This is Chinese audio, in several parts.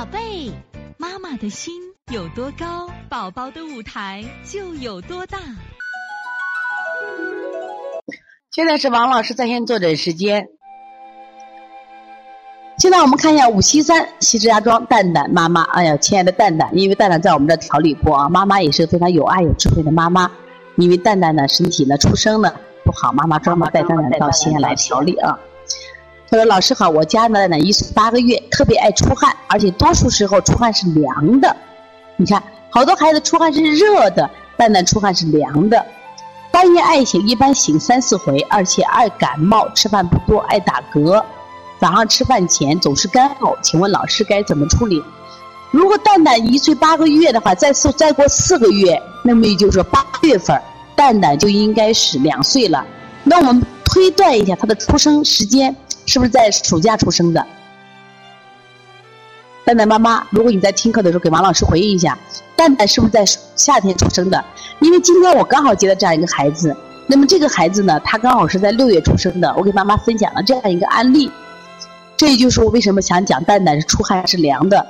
宝贝，妈妈的心有多高，宝宝的舞台就有多大。现在是王老师在线坐诊时间。现在我们看一下五七三西石家庄蛋蛋妈妈，哎呀，亲爱的蛋蛋，因为蛋蛋在我们这调理过啊，妈妈也是非常有爱有智慧的妈妈。因为蛋蛋呢身体呢出生呢不好，妈妈专门带蛋蛋到西安来调理啊。他说：“老师好，我家呢呢一岁八个月，特别爱出汗，而且多数时候出汗是凉的。你看，好多孩子出汗是热的，蛋蛋出汗是凉的。半夜爱醒，一般醒三四回，而且爱感冒，吃饭不多，爱打嗝。早上吃饭前总是干呕，请问老师该怎么处理？如果蛋蛋一岁八个月的话，再四再过四个月，那么也就是说八月份，蛋蛋就应该是两岁了。那我们推断一下他的出生时间。”是不是在暑假出生的？蛋蛋妈妈，如果你在听课的时候，给王老师回忆一下，蛋蛋是不是在夏天出生的？因为今天我刚好接到这样一个孩子，那么这个孩子呢，他刚好是在六月出生的。我给妈妈分享了这样一个案例，这也就是我为什么想讲蛋蛋是出汗是凉的，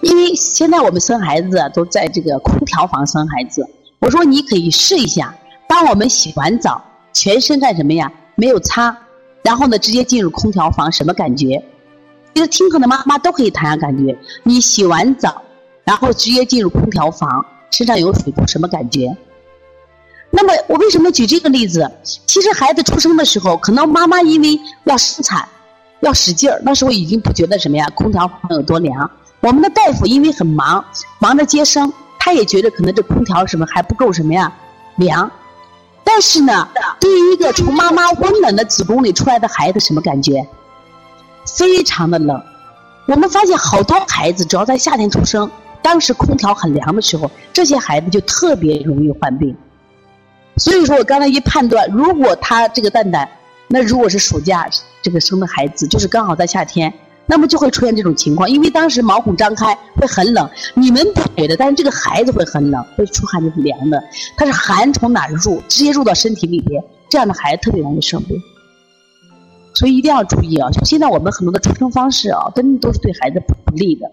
因为现在我们生孩子都在这个空调房生孩子。我说你可以试一下，当我们洗完澡，全身干什么呀？没有擦。然后呢，直接进入空调房，什么感觉？其实听课的妈妈都可以谈下感觉。你洗完澡，然后直接进入空调房，身上有水度，什么感觉？那么我为什么举这个例子？其实孩子出生的时候，可能妈妈因为要生产，要使劲儿，那时候已经不觉得什么呀，空调房有多凉。我们的大夫因为很忙，忙着接生，他也觉得可能这空调什么还不够什么呀，凉。但是呢，对于一个从妈妈温暖的子宫里出来的孩子，什么感觉？非常的冷。我们发现好多孩子，只要在夏天出生，当时空调很凉的时候，这些孩子就特别容易患病。所以说我刚才一判断，如果他这个蛋蛋，那如果是暑假这个生的孩子，就是刚好在夏天。那么就会出现这种情况，因为当时毛孔张开会很冷，你们不觉得，但是这个孩子会很冷，会出汗就是凉的。它是寒从哪儿入，直接入到身体里边，这样的孩子特别容易生病。所以一定要注意啊！就现在我们很多的出生方式啊，真的都是对孩子不利的，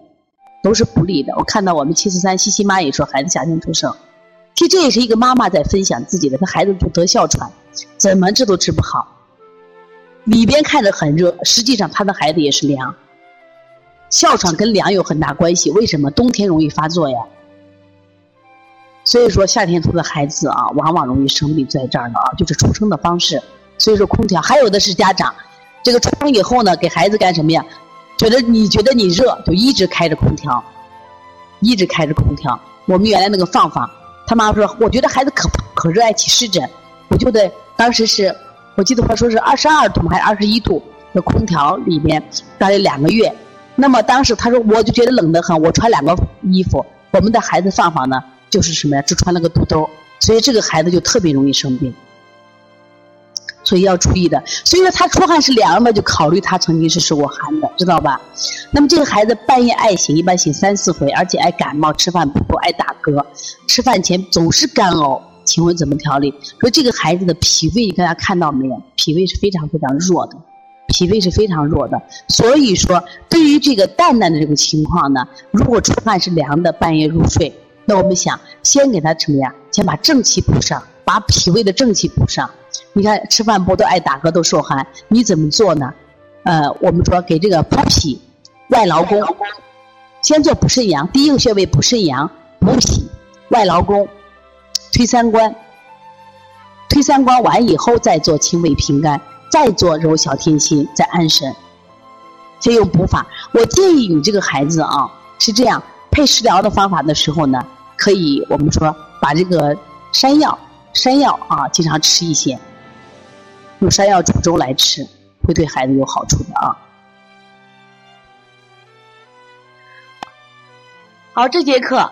都是不利的。我看到我们七四三西西妈也说孩子夏天出生，其实这也是一个妈妈在分享自己的，她孩子就得哮喘，怎么治都治不好。里边看着很热，实际上他的孩子也是凉。哮喘跟凉有很大关系，为什么冬天容易发作呀？所以说夏天出的孩子啊，往往容易生病在这儿呢啊，就是出生的方式。所以说空调，还有的是家长，这个出生以后呢，给孩子干什么呀？觉得你觉得你热，就一直开着空调，一直开着空调。我们原来那个放放，他妈妈说，我觉得孩子可可热爱起湿疹，我就得当时是。我记得他说是二十二度还是二十一度的空调里面待了两个月，那么当时他说我就觉得冷得很，我穿两个衣服。我们的孩子放放呢，就是什么呀，只穿了个肚兜，所以这个孩子就特别容易生病，所以要注意的。所以说他出汗是凉的，就考虑他曾经是受过寒的，知道吧？那么这个孩子半夜爱醒，一般醒三四回，而且爱感冒，吃饭不够，爱打嗝，吃饭前总是干呕。请问怎么调理？说这个孩子的脾胃，大家看到没有？脾胃是非常非常弱的，脾胃是非常弱的。所以说，对于这个蛋蛋的这个情况呢，如果出汗是凉的，半夜入睡，那我们想先给他什么呀？先把正气补上，把脾胃的正气补上。你看吃饭不都爱打嗝，都受寒，你怎么做呢？呃，我们说给这个补脾、外劳宫，先做补肾阳，第一个穴位补肾阳、补脾、外劳宫。推三关，推三关完以后再做清胃平肝，再做揉小天心，再安神。先用补法。我建议你这个孩子啊，是这样配食疗的方法的时候呢，可以我们说把这个山药，山药啊，经常吃一些，用山药煮粥来吃，会对孩子有好处的啊。好，这节课。